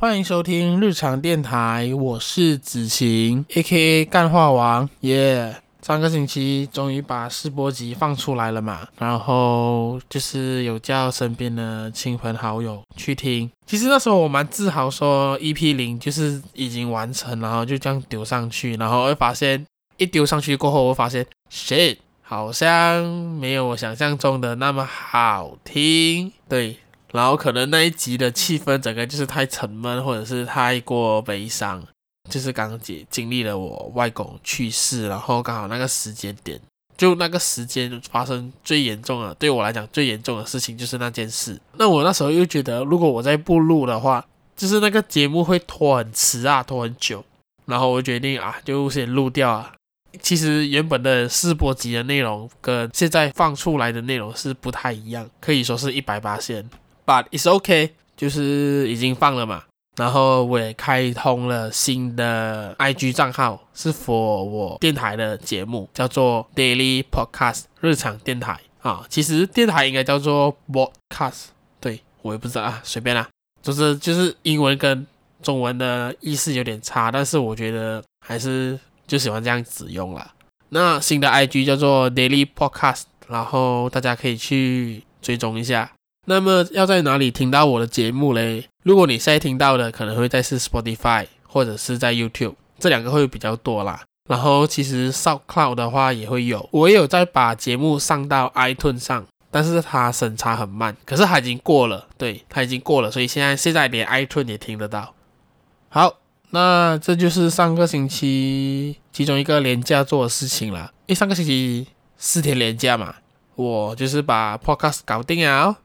欢迎收听日常电台，我是子晴，A.K.A. 干话王，耶、yeah！上个星期终于把试播集放出来了嘛，然后就是有叫身边的亲朋好友去听。其实那时候我蛮自豪，说 EP 零就是已经完成，然后就这样丢上去，然后会发现一丢上去过后，我发现 shit，好像没有我想象中的那么好听，对。然后可能那一集的气氛整个就是太沉闷，或者是太过悲伤。就是刚刚经经历了我外公去世，然后刚好那个时间点，就那个时间发生最严重的，对我来讲最严重的事情就是那件事。那我那时候又觉得，如果我再不录的话，就是那个节目会拖很迟啊，拖很久。然后我决定啊，就先录掉啊。其实原本的试播集的内容跟现在放出来的内容是不太一样，可以说是一百八线。But it's okay，就是已经放了嘛。然后我也开通了新的 IG 账号，是 for 我电台的节目，叫做 Daily Podcast 日常电台啊。其实电台应该叫做 Podcast，对，我也不知道啊，随便啦。就是就是英文跟中文的意思有点差，但是我觉得还是就喜欢这样子用啦。那新的 IG 叫做 Daily Podcast，然后大家可以去追踪一下。那么要在哪里听到我的节目嘞？如果你现在听到的可能会在是 Spotify 或者是在 YouTube，这两个会比较多啦。然后其实 SoundCloud 的话也会有，我也有在把节目上到 iTunes 上，但是它审查很慢，可是它已经过了，对，它已经过了，所以现在现在连 iTunes 也听得到。好，那这就是上个星期其中一个连假做的事情了。因为上个星期四天连假嘛，我就是把 Podcast 搞定了。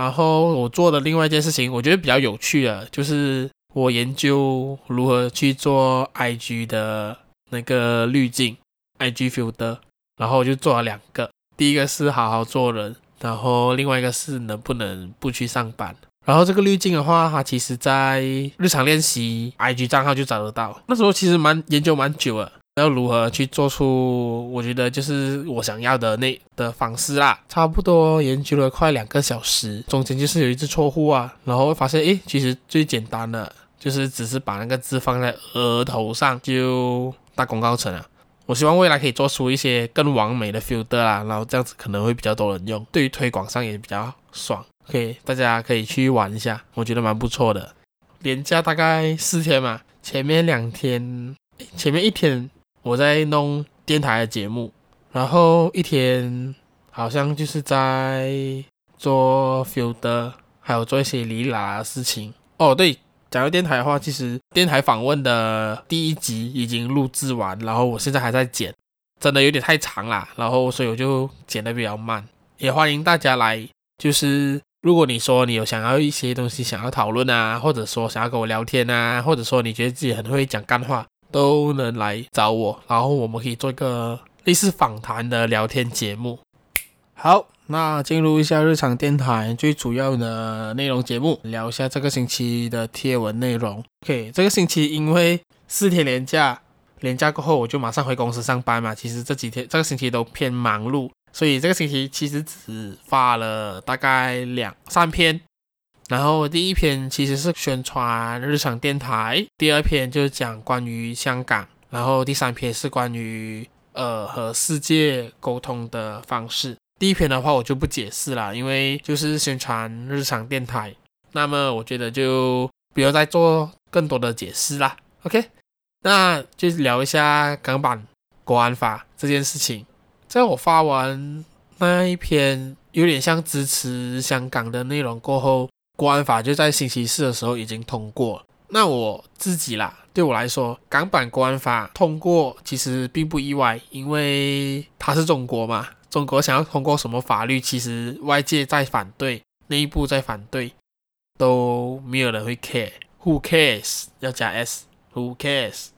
然后我做的另外一件事情，我觉得比较有趣的，就是我研究如何去做 IG 的那个滤镜，IG filter，然后我就做了两个，第一个是好好做人，然后另外一个是能不能不去上班。然后这个滤镜的话，它其实在日常练习 IG 账号就找得到，那时候其实蛮研究蛮久了。要如何去做出我觉得就是我想要的那的方式啦？差不多研究了快两个小时，中间就是有一次错误啊，然后发现诶，其实最简单的就是只是把那个字放在额头上就大功告成了。我希望未来可以做出一些更完美的 filter 啦，然后这样子可能会比较多人用，对于推广上也比较爽。OK，大家可以去玩一下，我觉得蛮不错的。连假大概四天嘛，前面两天，前面一天。我在弄电台的节目，然后一天好像就是在做 filter，还有做一些哩哩啦的事情。哦，对，讲到电台的话，其实电台访问的第一集已经录制完，然后我现在还在剪，真的有点太长了，然后所以我就剪得比较慢。也欢迎大家来，就是如果你说你有想要一些东西想要讨论啊，或者说想要跟我聊天啊，或者说你觉得自己很会讲干话。都能来找我，然后我们可以做一个类似访谈的聊天节目。好，那进入一下日常电台最主要的内容节目，聊一下这个星期的贴文内容。OK，这个星期因为四天连假，连假过后我就马上回公司上班嘛。其实这几天这个星期都偏忙碌，所以这个星期其实只发了大概两三篇。然后第一篇其实是宣传日常电台，第二篇就是讲关于香港，然后第三篇是关于呃和世界沟通的方式。第一篇的话我就不解释了，因为就是宣传日常电台。那么我觉得就不要再做更多的解释啦。OK，那就聊一下港版国安法这件事情。在我发完那一篇有点像支持香港的内容过后。国安法就在星期四的时候已经通过，那我自己啦，对我来说，港版国安法通过其实并不意外，因为它是中国嘛，中国想要通过什么法律，其实外界在反对，内部在反对，都没有人会 care。Who cares？要加 s，Who cares？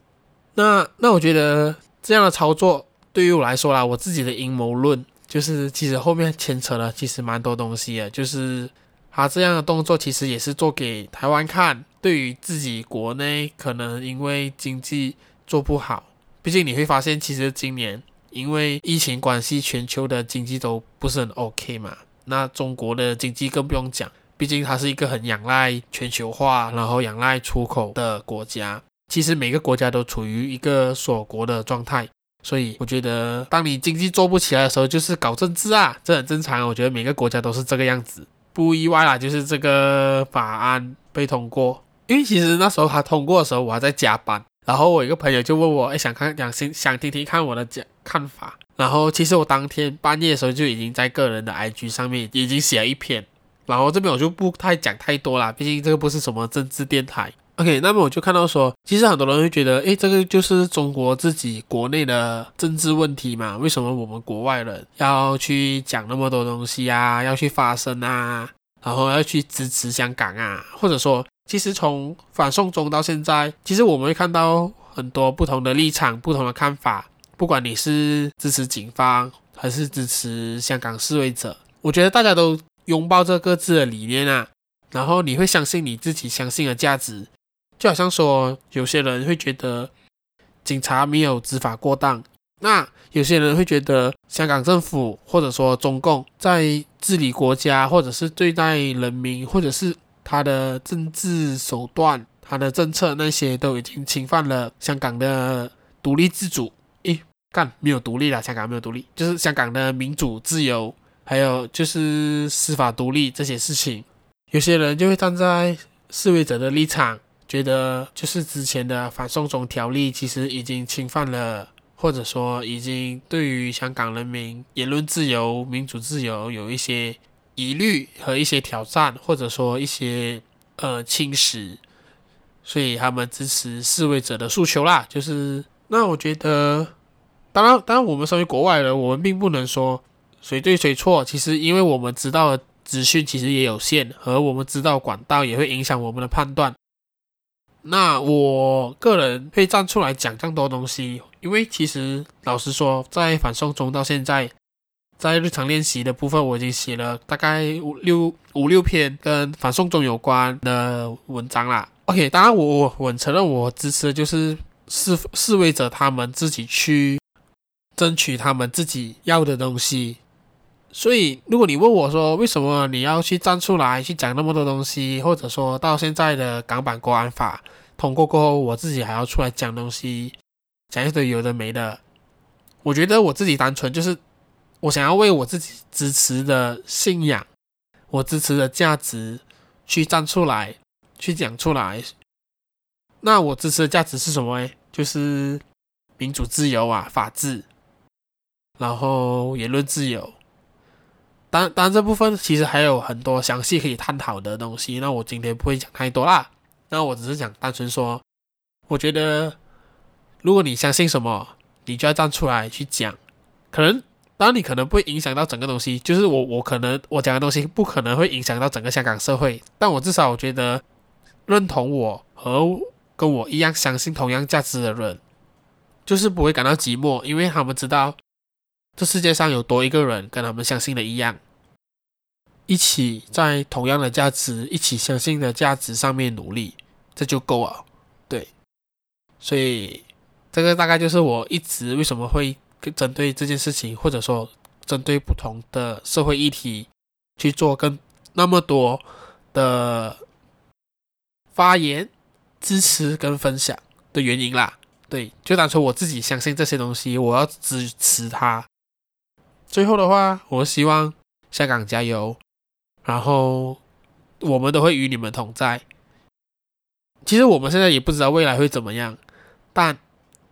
那那我觉得这样的操作对于我来说啦，我自己的阴谋论就是，其实后面牵扯了其实蛮多东西的，就是。他这样的动作其实也是做给台湾看，对于自己国内可能因为经济做不好，毕竟你会发现，其实今年因为疫情关系，全球的经济都不是很 OK 嘛。那中国的经济更不用讲，毕竟它是一个很仰赖全球化，然后仰赖出口的国家。其实每个国家都处于一个锁国的状态，所以我觉得，当你经济做不起来的时候，就是搞政治啊，这很正常。我觉得每个国家都是这个样子，不意外啦。就是这个法案被通过，因为其实那时候他通过的时候，我还在加班。然后我一个朋友就问我，哎，想看想听想听听看我的讲看法。然后其实我当天半夜的时候就已经在个人的 IG 上面已经写了一篇。然后这边我就不太讲太多啦，毕竟这个不是什么政治电台。OK，那么我就看到说，其实很多人会觉得，哎，这个就是中国自己国内的政治问题嘛？为什么我们国外人要去讲那么多东西啊？要去发声啊？然后要去支持香港啊？或者说？其实从反送中到现在，其实我们会看到很多不同的立场、不同的看法。不管你是支持警方还是支持香港示威者，我觉得大家都拥抱这各自的理念啊。然后你会相信你自己相信的价值，就好像说有些人会觉得警察没有执法过当，那有些人会觉得香港政府或者说中共在治理国家，或者是对待人民，或者是。他的政治手段、他的政策那些都已经侵犯了香港的独立自主。诶，干没有独立了，香港没有独立，就是香港的民主自由，还有就是司法独立这些事情。有些人就会站在示威者的立场，觉得就是之前的反送中条例其实已经侵犯了，或者说已经对于香港人民言论自由、民主自由有一些。疑虑和一些挑战，或者说一些呃侵蚀，所以他们支持示威者的诉求啦。就是那我觉得，当然，当然，我们身为国外人，我们并不能说谁对谁错。其实，因为我们知道的资讯其实也有限，和我们知道管道也会影响我们的判断。那我个人会站出来讲这么多东西，因为其实老实说，在反送中到现在。在日常练习的部分，我已经写了大概五六五六篇跟反送中有关的文章啦。OK，当然我我我承认我支持的就是示示威者他们自己去争取他们自己要的东西。所以，如果你问我说为什么你要去站出来去讲那么多东西，或者说到现在的港版国安法通过过后，我自己还要出来讲东西，讲一堆有的没的，我觉得我自己单纯就是。我想要为我自己支持的信仰，我支持的价值去站出来，去讲出来。那我支持的价值是什么？诶，就是民主自由啊，法治，然后言论自由。当当然这部分其实还有很多详细可以探讨的东西。那我今天不会讲太多啦。那我只是讲单纯说，我觉得如果你相信什么，你就要站出来去讲，可能。当，你可能不会影响到整个东西，就是我我可能我讲的东西不可能会影响到整个香港社会，但我至少我觉得认同我和跟我一样相信同样价值的人，就是不会感到寂寞，因为他们知道这世界上有多一个人跟他们相信的一样，一起在同样的价值、一起相信的价值上面努力，这就够了。对，所以这个大概就是我一直为什么会。针对这件事情，或者说针对不同的社会议题去做跟那么多的发言、支持跟分享的原因啦。对，就当成我自己相信这些东西，我要支持他。最后的话，我希望香港加油，然后我们都会与你们同在。其实我们现在也不知道未来会怎么样，但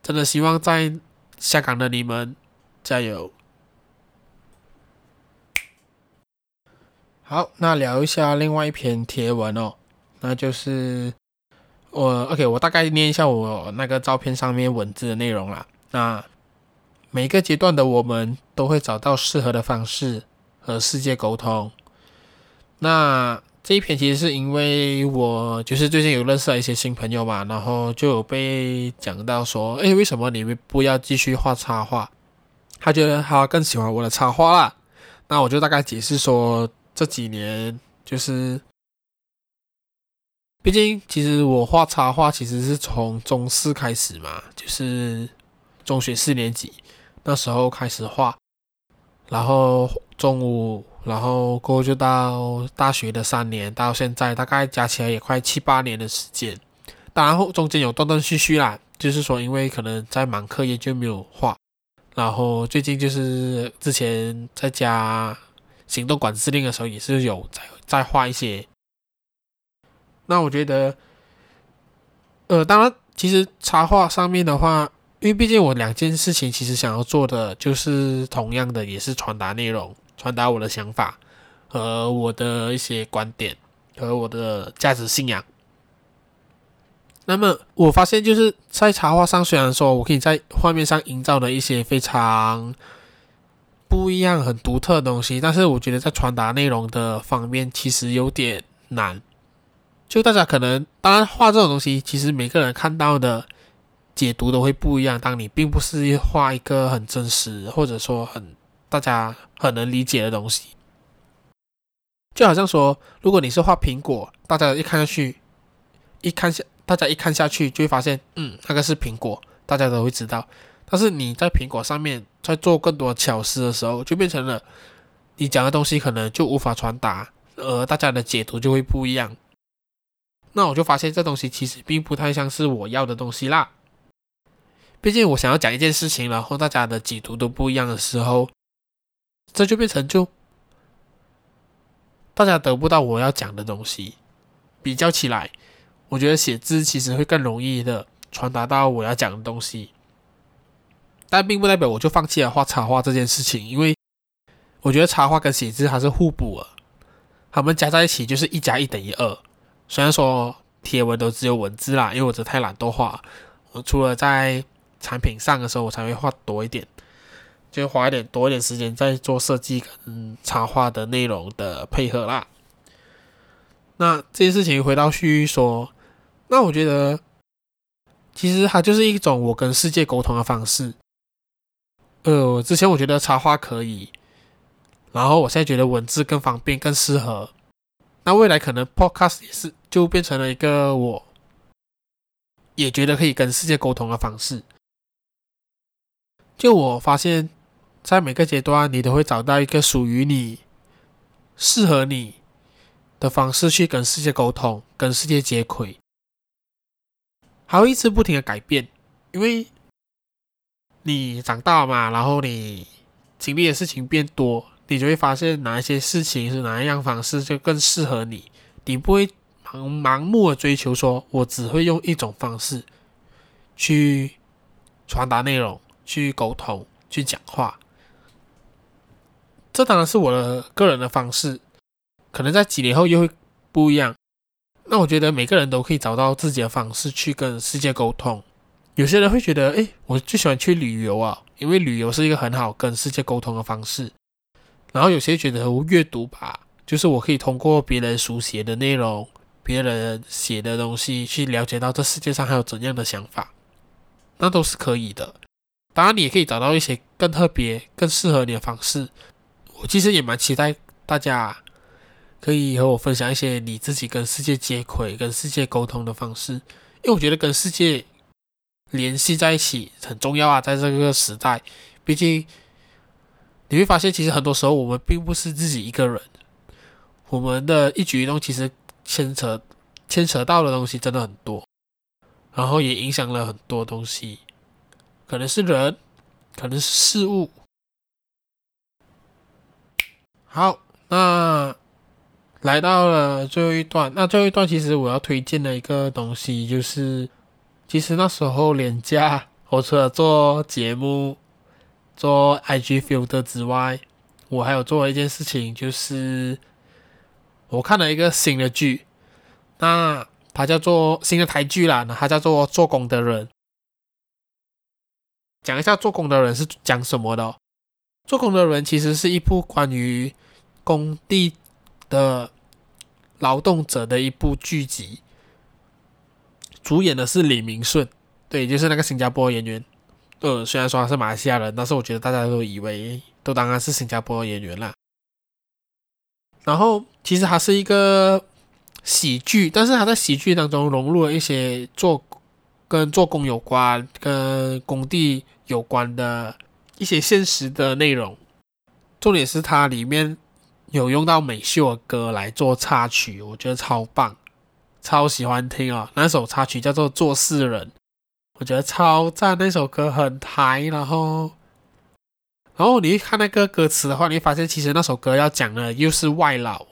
真的希望在。香港的你们加油！好，那聊一下另外一篇贴文哦，那就是我 OK，我大概念一下我那个照片上面文字的内容啦。那每个阶段的我们都会找到适合的方式和世界沟通。那这一篇其实是因为我就是最近有认识了一些新朋友嘛，然后就有被讲到说，哎，为什么你们不要继续画插画？他觉得他更喜欢我的插画啦。那我就大概解释说，这几年就是，毕竟其实我画插画其实是从中四开始嘛，就是中学四年级那时候开始画，然后中午。然后过就到大学的三年，到现在大概加起来也快七八年的时间。当然后中间有断断续续啦，就是说因为可能在忙课业就没有画，然后最近就是之前在家行动管制令的时候也是有在在画一些。那我觉得，呃，当然其实插画上面的话，因为毕竟我两件事情其实想要做的就是同样的，也是传达内容。传达我的想法和我的一些观点和我的价值信仰。那么我发现就是在插画上，虽然说我可以在画面上营造的一些非常不一样、很独特的东西，但是我觉得在传达内容的方面其实有点难。就大家可能当然画这种东西，其实每个人看到的解读都会不一样。当你并不是画一个很真实，或者说很。大家很能理解的东西，就好像说，如果你是画苹果，大家一看下去，一看下，大家一看下去就会发现，嗯，那个是苹果，大家都会知道。但是你在苹果上面在做更多巧思的时候，就变成了你讲的东西可能就无法传达，而大家的解读就会不一样。那我就发现这东西其实并不太像是我要的东西啦。毕竟我想要讲一件事情，然后大家的解读都不一样的时候。这就变成就大家得不到我要讲的东西。比较起来，我觉得写字其实会更容易的传达到我要讲的东西。但并不代表我就放弃了画插画这件事情，因为我觉得插画跟写字还是互补的，他们加在一起就是一加一等于二。虽然说贴文都只有文字啦，因为我这太懒惰画，我除了在产品上的时候我才会画多一点。就花一点多一点时间在做设计跟插画的内容的配合啦。那这件事情回到旭旭说，那我觉得其实它就是一种我跟世界沟通的方式。呃，之前我觉得插画可以，然后我现在觉得文字更方便更适合。那未来可能 Podcast 也是就变成了一个我也觉得可以跟世界沟通的方式。就我发现。在每个阶段，你都会找到一个属于你、适合你的方式去跟世界沟通、跟世界接轨，还会一直不停的改变，因为你长大嘛，然后你经历的事情变多，你就会发现哪一些事情是哪一样方式就更适合你，你不会盲盲目的追求说，我只会用一种方式去传达内容、去沟通、去讲话。这当然是我的个人的方式，可能在几年后又会不一样。那我觉得每个人都可以找到自己的方式去跟世界沟通。有些人会觉得，哎，我最喜欢去旅游啊，因为旅游是一个很好跟世界沟通的方式。然后有些觉得阅读吧，就是我可以通过别人书写的内容、别人写的东西，去了解到这世界上还有怎样的想法，那都是可以的。当然，你也可以找到一些更特别、更适合你的方式。我其实也蛮期待大家可以和我分享一些你自己跟世界接轨、跟世界沟通的方式，因为我觉得跟世界联系在一起很重要啊，在这个时代，毕竟你会发现，其实很多时候我们并不是自己一个人，我们的一举一动其实牵扯牵扯到的东西真的很多，然后也影响了很多东西，可能是人，可能是事物。好，那来到了最后一段。那最后一段，其实我要推荐的一个东西，就是其实那时候连假，我除了做节目、做 IG filter 之外，我还有做了一件事情，就是我看了一个新的剧，那它叫做新的台剧啦，那它叫做《做工的人》。讲一下《做工的人》是讲什么的哦。做工的人其实是一部关于工地的劳动者的一部剧集，主演的是李明顺，对，就是那个新加坡演员。呃，虽然说他是马来西亚人，但是我觉得大家都以为都当然是新加坡演员啦。然后其实他是一个喜剧，但是他在喜剧当中融入了一些做跟做工有关、跟工地有关的。一些现实的内容，重点是它里面有用到美秀的歌来做插曲，我觉得超棒，超喜欢听、哦！那首插曲叫做《做事人》，我觉得超赞，那首歌很台，然后，然后你一看那个歌词的话，你会发现其实那首歌要讲的又是外劳，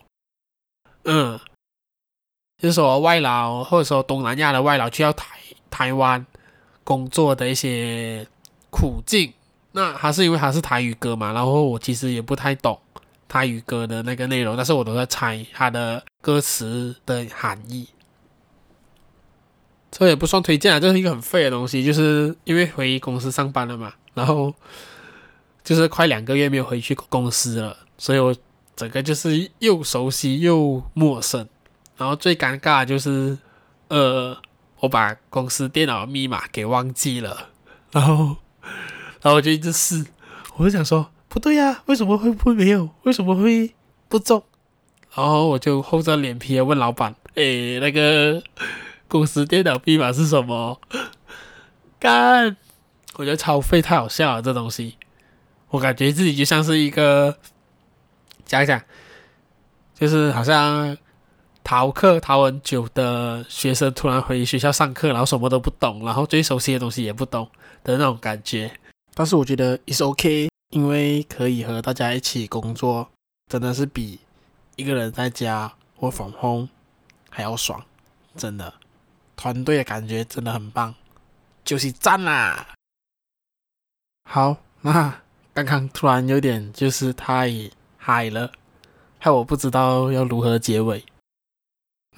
嗯，就是说外劳或者说东南亚的外劳去到台台湾工作的一些苦境。那还是因为他是台语歌嘛，然后我其实也不太懂台语歌的那个内容，但是我都在猜它的歌词的含义。这也不算推荐啊，这是一个很废的东西，就是因为回公司上班了嘛，然后就是快两个月没有回去公司了，所以我整个就是又熟悉又陌生，然后最尴尬就是，呃，我把公司电脑密码给忘记了，然后。然后我就一直试，我就想说不对呀、为什么会不会没有？为什么会不中？然后我就厚着脸皮的问老板：“诶，那个公司电脑密码是什么？”干，我觉得超费，太好笑了这东西。我感觉自己就像是一个讲一讲，就是好像逃课逃很久的学生，突然回学校上课，然后什么都不懂，然后最熟悉的东西也不懂的那种感觉。但是我觉得 it's OK，因为可以和大家一起工作，真的是比一个人在家 work from home 还要爽，真的，团队的感觉真的很棒，就是赞啦！好，那刚刚突然有点就是太嗨了，害我不知道要如何结尾。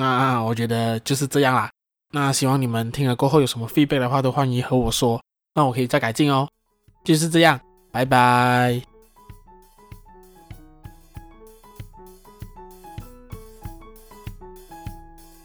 那我觉得就是这样啦。那希望你们听了过后有什么 feedback 的话，都欢迎和我说，那我可以再改进哦。就是这样，拜拜。